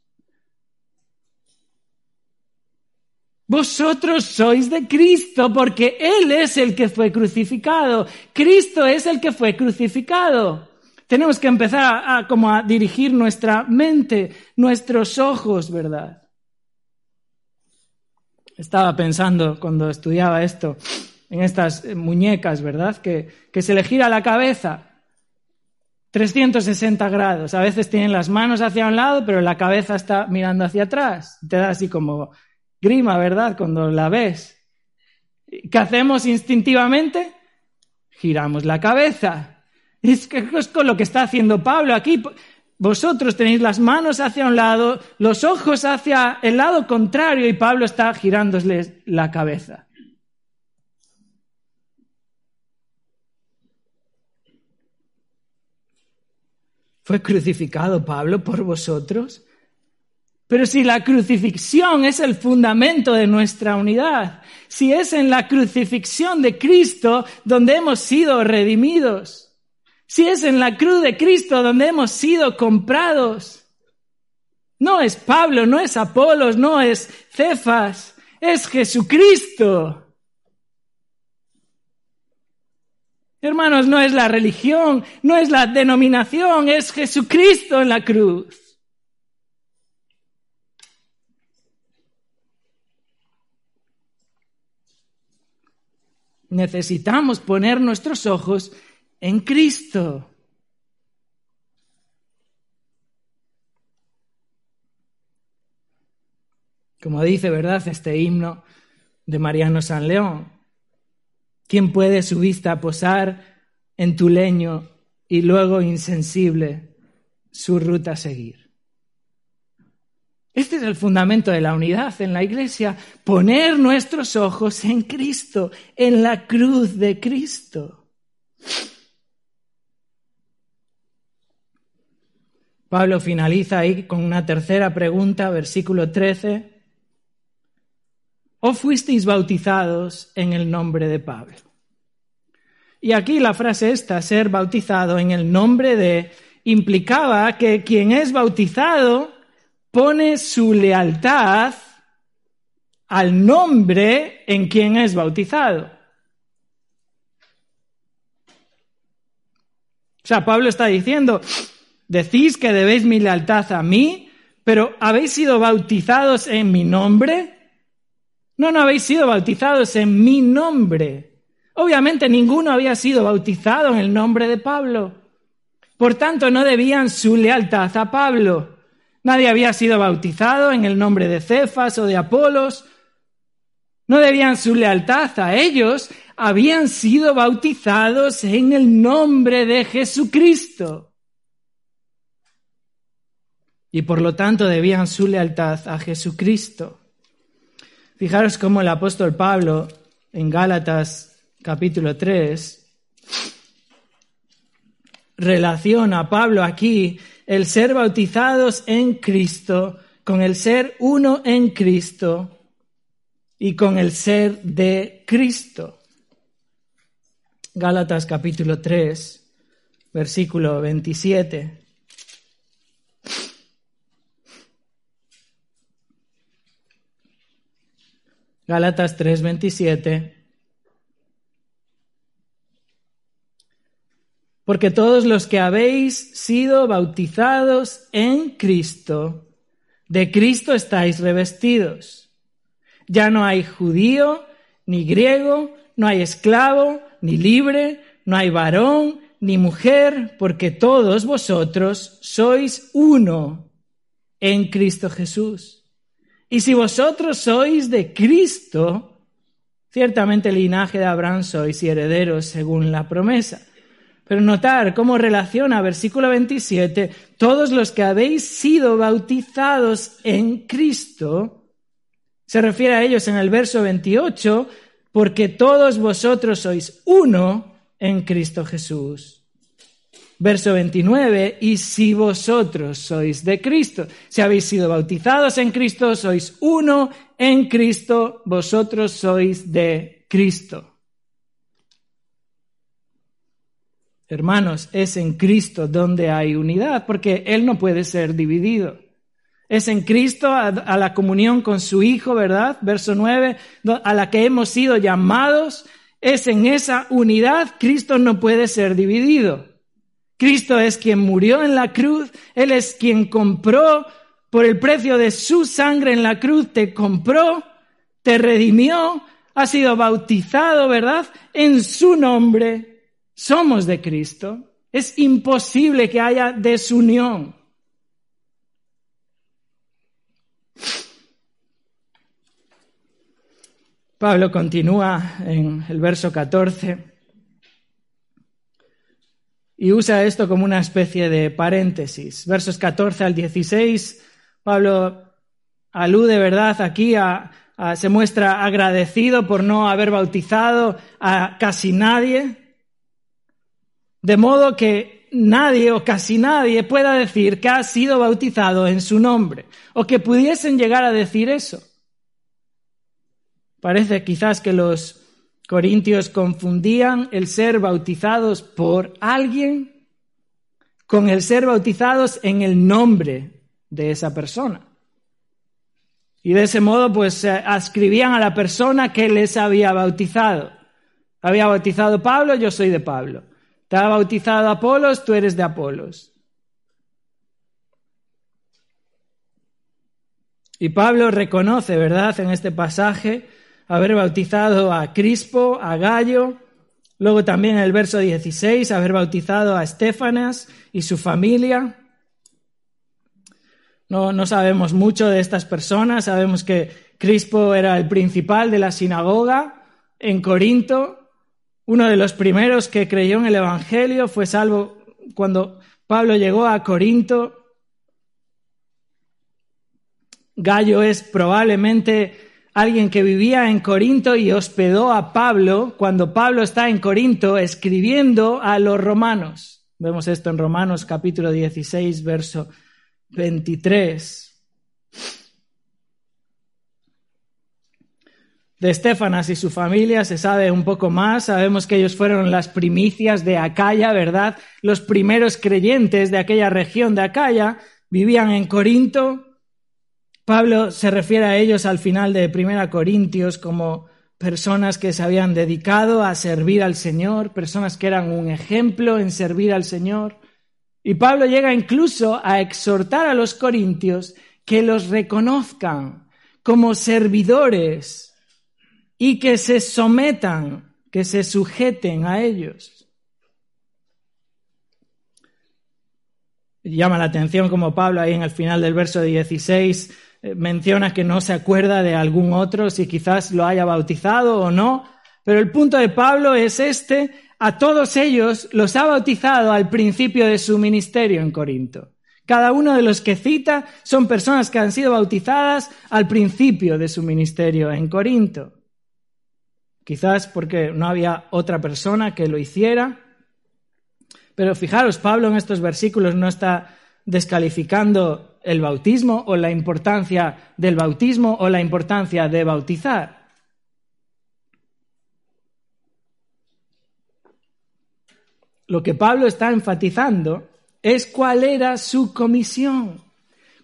Vosotros sois de Cristo porque Él es el que fue crucificado. Cristo es el que fue crucificado. Tenemos que empezar a, como a dirigir nuestra mente, nuestros ojos, ¿verdad? Estaba pensando cuando estudiaba esto en estas muñecas, ¿verdad? Que, que se le gira la cabeza 360 grados. A veces tienen las manos hacia un lado, pero la cabeza está mirando hacia atrás. Te da así como grima, ¿verdad? Cuando la ves. ¿Qué hacemos instintivamente? Giramos la cabeza. Es, que es con lo que está haciendo Pablo aquí. Vosotros tenéis las manos hacia un lado, los ojos hacia el lado contrario y Pablo está girándoles la cabeza. ¿Fue crucificado Pablo por vosotros? Pero si la crucifixión es el fundamento de nuestra unidad, si es en la crucifixión de Cristo donde hemos sido redimidos, si es en la cruz de Cristo donde hemos sido comprados, no es Pablo, no es Apolos, no es Cefas, es Jesucristo. Hermanos, no es la religión, no es la denominación, es Jesucristo en la cruz. Necesitamos poner nuestros ojos en Cristo. Como dice, ¿verdad?, este himno de Mariano San León. ¿Quién puede su vista posar en tu leño y luego insensible su ruta seguir? Este es el fundamento de la unidad en la iglesia, poner nuestros ojos en Cristo, en la cruz de Cristo. Pablo finaliza ahí con una tercera pregunta, versículo 13. ¿O fuisteis bautizados en el nombre de Pablo? Y aquí la frase esta, ser bautizado en el nombre de, implicaba que quien es bautizado pone su lealtad al nombre en quien es bautizado. O sea, Pablo está diciendo, decís que debéis mi lealtad a mí, pero ¿habéis sido bautizados en mi nombre? No, no habéis sido bautizados en mi nombre. Obviamente ninguno había sido bautizado en el nombre de Pablo. Por tanto, no debían su lealtad a Pablo. Nadie había sido bautizado en el nombre de Cefas o de Apolos. No debían su lealtad a ellos, habían sido bautizados en el nombre de Jesucristo. Y por lo tanto debían su lealtad a Jesucristo. Fijaros cómo el apóstol Pablo en Gálatas capítulo 3 relaciona a Pablo aquí el ser bautizados en Cristo con el ser uno en Cristo y con el ser de Cristo. Gálatas capítulo 3, versículo 27. Gálatas 3, Porque todos los que habéis sido bautizados en Cristo, de Cristo estáis revestidos. Ya no hay judío, ni griego, no hay esclavo, ni libre, no hay varón, ni mujer, porque todos vosotros sois uno en Cristo Jesús. Y si vosotros sois de Cristo, ciertamente el linaje de Abraham sois y herederos según la promesa. Pero notar cómo relaciona versículo 27, todos los que habéis sido bautizados en Cristo, se refiere a ellos en el verso 28, porque todos vosotros sois uno en Cristo Jesús. Verso 29, y si vosotros sois de Cristo, si habéis sido bautizados en Cristo, sois uno en Cristo, vosotros sois de Cristo. Hermanos, es en Cristo donde hay unidad, porque Él no puede ser dividido. Es en Cristo a, la comunión con su Hijo, ¿verdad? Verso 9, a la que hemos sido llamados. Es en esa unidad, Cristo no puede ser dividido. Cristo es quien murió en la cruz, Él es quien compró por el precio de su sangre en la cruz, te compró, te redimió, ha sido bautizado, ¿verdad? En su nombre somos de Cristo. Es imposible que haya desunión. Pablo continúa en el verso 14 y usa esto como una especie de paréntesis. Versos 14 al 16, Pablo alude, ¿verdad?, aquí a, se muestra agradecido por no haber bautizado a casi nadie, de modo que nadie o casi nadie pueda decir que ha sido bautizado en su nombre, o que pudiesen llegar a decir eso. Parece quizás que los Corintios confundían el ser bautizados por alguien con el ser bautizados en el nombre de esa persona. Y de ese modo, pues ascribían a la persona que les había bautizado. Había bautizado Pablo, yo soy de Pablo. Ha bautizado Apolos, tú eres de Apolos. Y Pablo reconoce, ¿verdad?, en este pasaje, haber bautizado a Crispo, a Gallo, luego también en el verso 16, haber bautizado a Estefanas y su familia. No, no sabemos mucho de estas personas, sabemos que Crispo era el principal de la sinagoga en Corinto, uno de los primeros que creyó en el Evangelio, fue salvo cuando Pablo llegó a Corinto. Gallo es probablemente alguien que vivía en Corinto y hospedó a Pablo cuando Pablo está en Corinto escribiendo a los romanos. Vemos esto en Romanos capítulo 16, verso 23. De Estefanas y su familia se sabe un poco más. Sabemos que ellos fueron las primicias de Acaya, ¿verdad? Los primeros creyentes de aquella región de Acaya vivían en Corinto Pablo se refiere a ellos al final de Primera Corintios como personas que se habían dedicado a servir al Señor, personas que eran un ejemplo en servir al Señor. Y Pablo llega incluso a exhortar a los corintios que los reconozcan como servidores y que se sometan, que se sujeten a ellos. Llama la atención como Pablo ahí en el final del verso 16 eh, menciona que no se acuerda de algún otro, si quizás lo haya bautizado o no, pero el punto de Pablo es este, a todos ellos los ha bautizado al principio de su ministerio en Corinto. Cada uno de los que cita son personas que han sido bautizadas al principio de su ministerio en Corinto. Quizás porque no había otra persona que lo hiciera. Pero fijaros, Pablo en estos versículos no está descalificando el bautismo o la importancia del bautismo o la importancia de bautizar. Lo que Pablo está enfatizando es cuál era su comisión,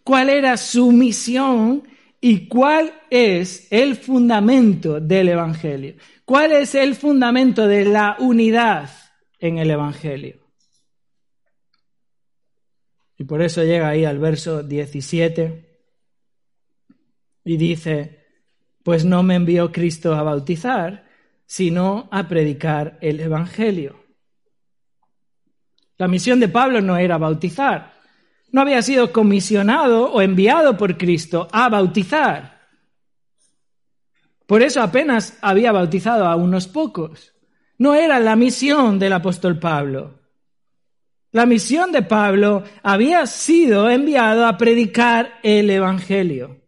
cuál era su misión y cuál es el fundamento del Evangelio, cuál es el fundamento de la unidad en el Evangelio. Y por eso llega ahí al verso 17 y dice, pues no me envió Cristo a bautizar, sino a predicar el Evangelio. La misión de Pablo no era bautizar, no había sido comisionado o enviado por Cristo a bautizar. Por eso apenas había bautizado a unos pocos. No era la misión del apóstol Pablo. La misión de Pablo había sido enviado a predicar el Evangelio.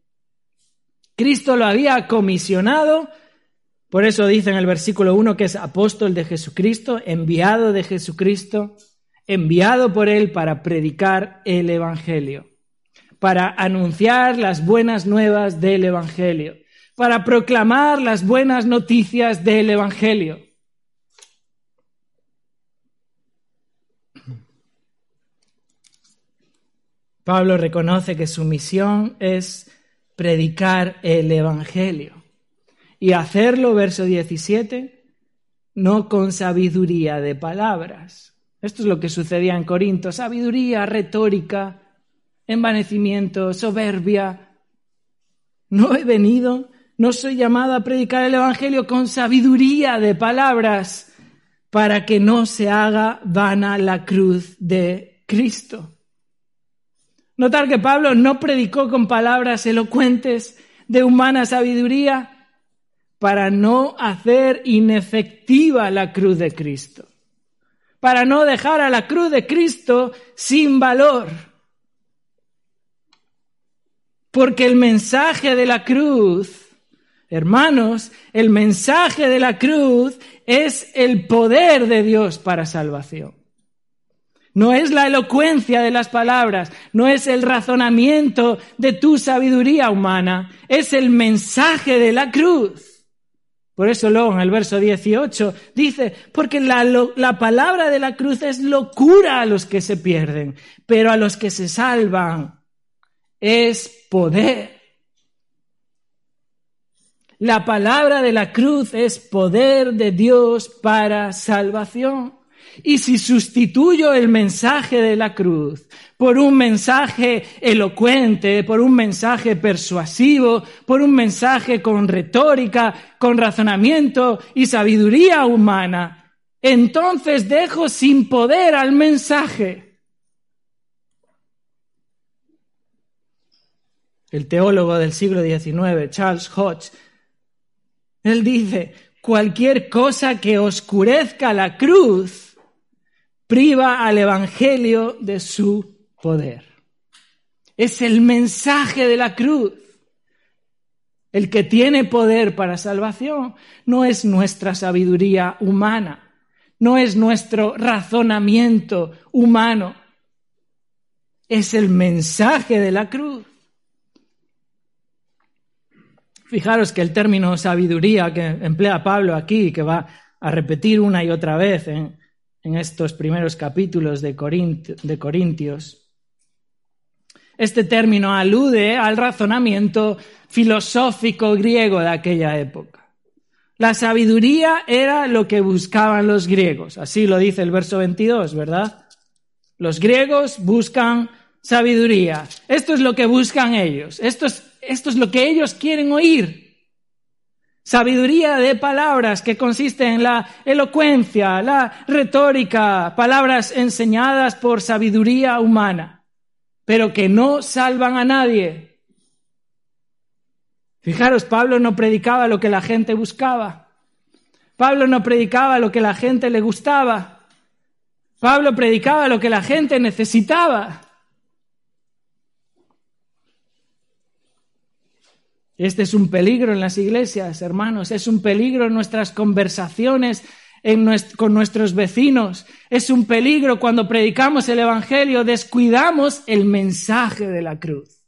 Cristo lo había comisionado, por eso dice en el versículo 1 que es apóstol de Jesucristo, enviado de Jesucristo, enviado por Él para predicar el Evangelio, para anunciar las buenas nuevas del Evangelio, para proclamar las buenas noticias del Evangelio. Pablo reconoce que su misión es predicar el Evangelio y hacerlo, verso 17, no con sabiduría de palabras. Esto es lo que sucedía en Corinto, sabiduría retórica, envanecimiento, soberbia. No he venido, no soy llamada a predicar el Evangelio con sabiduría de palabras para que no se haga vana la cruz de Cristo. Notar que Pablo no predicó con palabras elocuentes de humana sabiduría, para no hacer inefectiva la cruz de Cristo, para no dejar a la cruz de Cristo sin valor. Porque el mensaje de la cruz, hermanos, el mensaje de la cruz es el poder de Dios para salvación. No es la elocuencia de las palabras, no es el razonamiento de tu sabiduría humana, es el mensaje de la cruz. Por eso luego en el verso 18 dice, porque la, la, palabra de la cruz es locura a los que se pierden, pero a los que se salvan es poder. La palabra de la cruz es poder de Dios para salvación. Y si sustituyo el mensaje de la cruz por un mensaje elocuente, por un mensaje persuasivo, por un mensaje con retórica, con razonamiento y sabiduría humana, entonces dejo sin poder al mensaje. El teólogo del siglo XIX, Charles Hodge, él dice, cualquier cosa que oscurezca la cruz priva al Evangelio de su poder. Es el mensaje de la cruz. El que tiene poder para salvación no es nuestra sabiduría humana, no es nuestro razonamiento humano, es el mensaje de la cruz. Fijaros que el término sabiduría que emplea Pablo aquí, que va a repetir una y otra vez en, estos primeros capítulos de, de Corintios, este término alude al razonamiento filosófico griego de aquella época. La sabiduría era lo que buscaban los griegos, así lo dice el verso 22, ¿verdad? Los griegos buscan sabiduría. Esto es lo que buscan ellos, esto es, esto es lo que ellos quieren oír. Sabiduría de palabras que consiste en la elocuencia, la retórica, palabras enseñadas por sabiduría humana pero que no salvan a nadie. Fijaros, Pablo no predicaba lo que la gente buscaba. Pablo no predicaba lo que la gente le gustaba. Pablo predicaba lo que la gente necesitaba. Este es un peligro en las iglesias, hermanos, es un peligro en nuestras conversaciones con nuestros vecinos. Es un peligro cuando predicamos el Evangelio, descuidamos el mensaje de la cruz.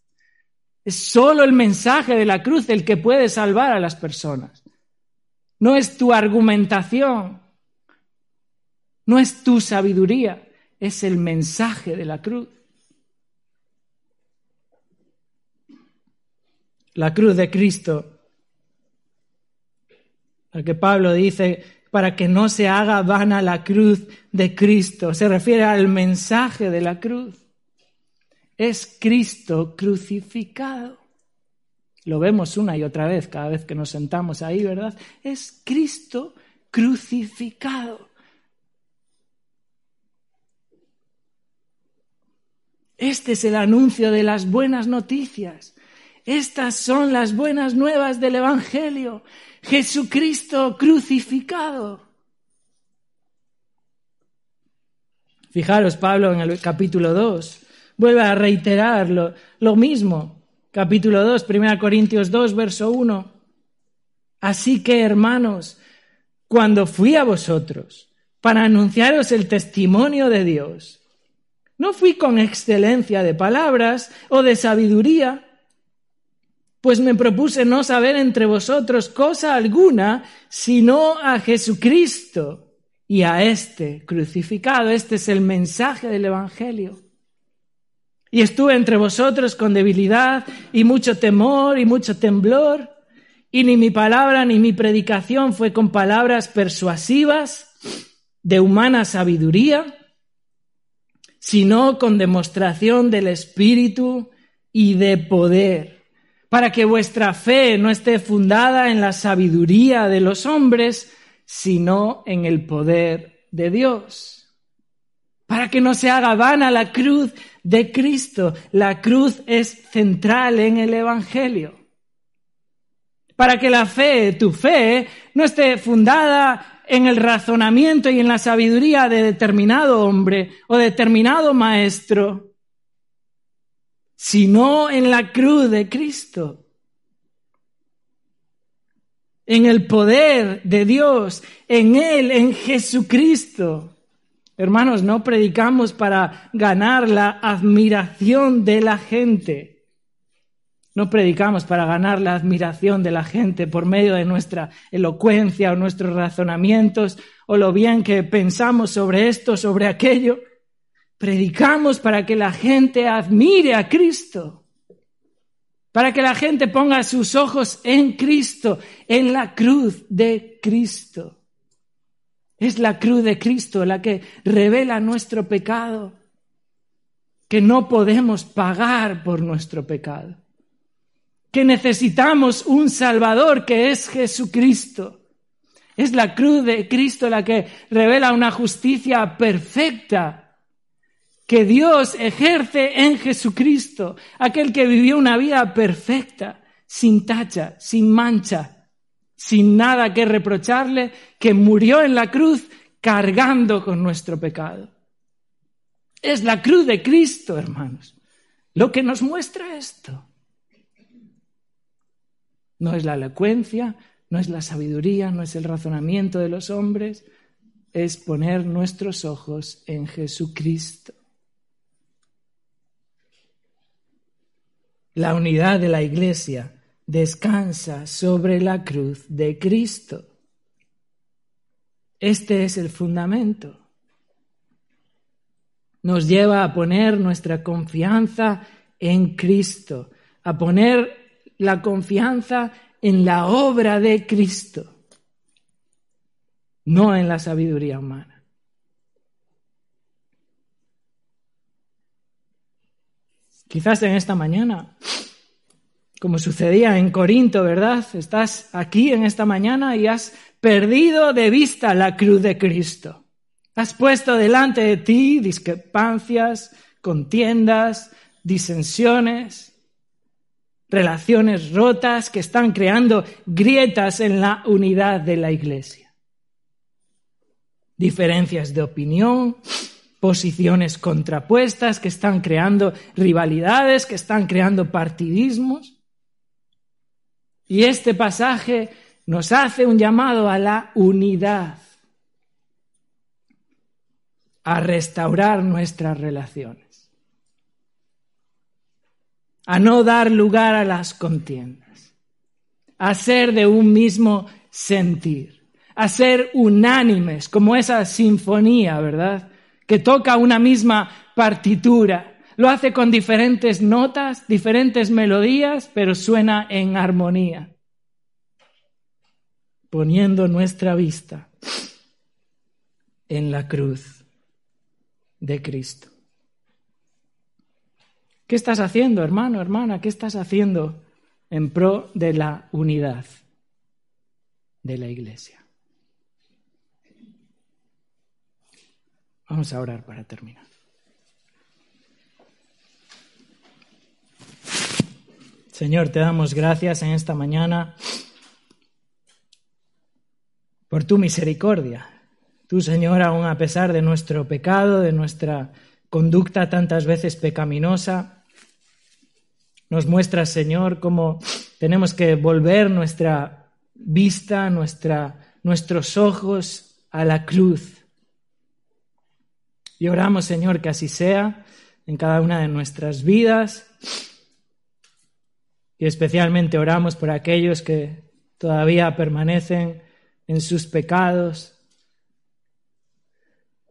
Es solo el mensaje de la cruz el que puede salvar a las personas. No es tu argumentación, no es tu sabiduría, es el mensaje de la cruz. La cruz de Cristo, al que Pablo dice para que no se haga vana la cruz de Cristo. Se refiere al mensaje de la cruz. Es Cristo crucificado. Lo vemos una y otra vez cada vez que nos sentamos ahí, ¿verdad? Es Cristo crucificado. Este es el anuncio de las buenas noticias. Estas son las buenas nuevas del Evangelio. Jesucristo crucificado. Fijaros, Pablo en el capítulo 2 vuelve a reiterar lo, mismo. Capítulo 2, 1 Corintios 2, verso 1. Así que, hermanos, cuando fui a vosotros, para anunciaros el testimonio de Dios. No fui con excelencia de palabras o de sabiduría, pues me propuse no saber entre vosotros cosa alguna, sino a Jesucristo y a este crucificado. Este es el mensaje del Evangelio. Y estuve entre vosotros con debilidad y mucho temor y mucho temblor, y ni mi palabra ni mi predicación fue con palabras persuasivas de humana sabiduría, sino con demostración del Espíritu y de poder, para que vuestra fe no esté fundada en la sabiduría de los hombres, sino en el poder de Dios para que no se haga vana la cruz de Cristo. La cruz es central en el Evangelio. Para que la fe, tu fe, no esté fundada en el razonamiento y en la sabiduría de determinado hombre o determinado maestro, sino en la cruz de Cristo, en el poder de Dios, en Él, en Jesucristo. Hermanos, no predicamos para ganar la admiración de la gente. No predicamos para ganar la admiración de la gente por medio de nuestra elocuencia o nuestros razonamientos o lo bien que pensamos sobre esto, sobre aquello. Predicamos para que la gente admire a Cristo, para que la gente ponga sus ojos en Cristo, en la cruz de Cristo. Es la cruz de Cristo la que revela nuestro pecado, que no podemos pagar por nuestro pecado, que necesitamos un Salvador que es Jesucristo. Es la cruz de Cristo la que revela una justicia perfecta que Dios ejerce en Jesucristo, aquel que vivió una vida perfecta, sin tacha, sin mancha, sin nada que reprocharle, que murió en la cruz cargando con nuestro pecado. Es la cruz de Cristo, hermanos, lo que nos muestra esto. No es la elocuencia, no es la sabiduría, no es el razonamiento de los hombres, es poner nuestros ojos en Jesucristo. La unidad de la Iglesia descansa sobre la cruz de Cristo. Este es el fundamento. Nos lleva a poner nuestra confianza en Cristo, a poner la confianza en la obra de Cristo, no en la sabiduría humana. Quizás en esta mañana como sucedía en Corinto, ¿verdad? Estás aquí en esta mañana y has perdido de vista la cruz de Cristo. Has puesto delante de ti discrepancias, contiendas, disensiones, relaciones rotas que están creando grietas en la unidad de la Iglesia. Diferencias de opinión, posiciones contrapuestas que están creando rivalidades, que están creando partidismos. Y este pasaje nos hace un llamado a la unidad, a restaurar nuestras relaciones, a no dar lugar a las contiendas, a ser de un mismo sentir, a ser unánimes, como esa sinfonía, ¿verdad? Que toca una misma partitura lo hace con diferentes notas, diferentes melodías, pero suena en armonía, poniendo nuestra vista en la cruz de Cristo. ¿Qué estás haciendo, hermano, hermana? ¿Qué estás haciendo en pro de la unidad de la Iglesia? Vamos a orar para terminar. Señor, te damos gracias en esta mañana por tu misericordia. Tú, Señor, aun a pesar de nuestro pecado, de nuestra conducta tantas veces pecaminosa, nos muestras, Señor, cómo tenemos que volver nuestra vista, nuestra, nuestros ojos a la cruz Y oramos, Señor, que así sea en cada una de nuestras vidas. Y especialmente oramos por aquellos que todavía permanecen en sus pecados,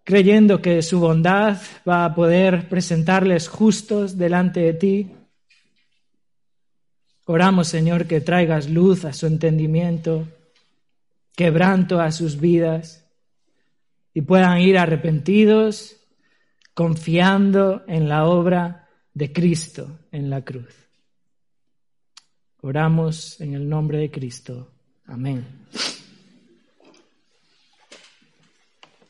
creyendo que su bondad va a poder presentarles justos delante de ti. Oramos, Señor, que traigas luz a su entendimiento, quebranto a sus vidas y puedan ir arrepentidos, confiando en la obra de Cristo en la cruz. Oramos en el nombre de Cristo. Amén.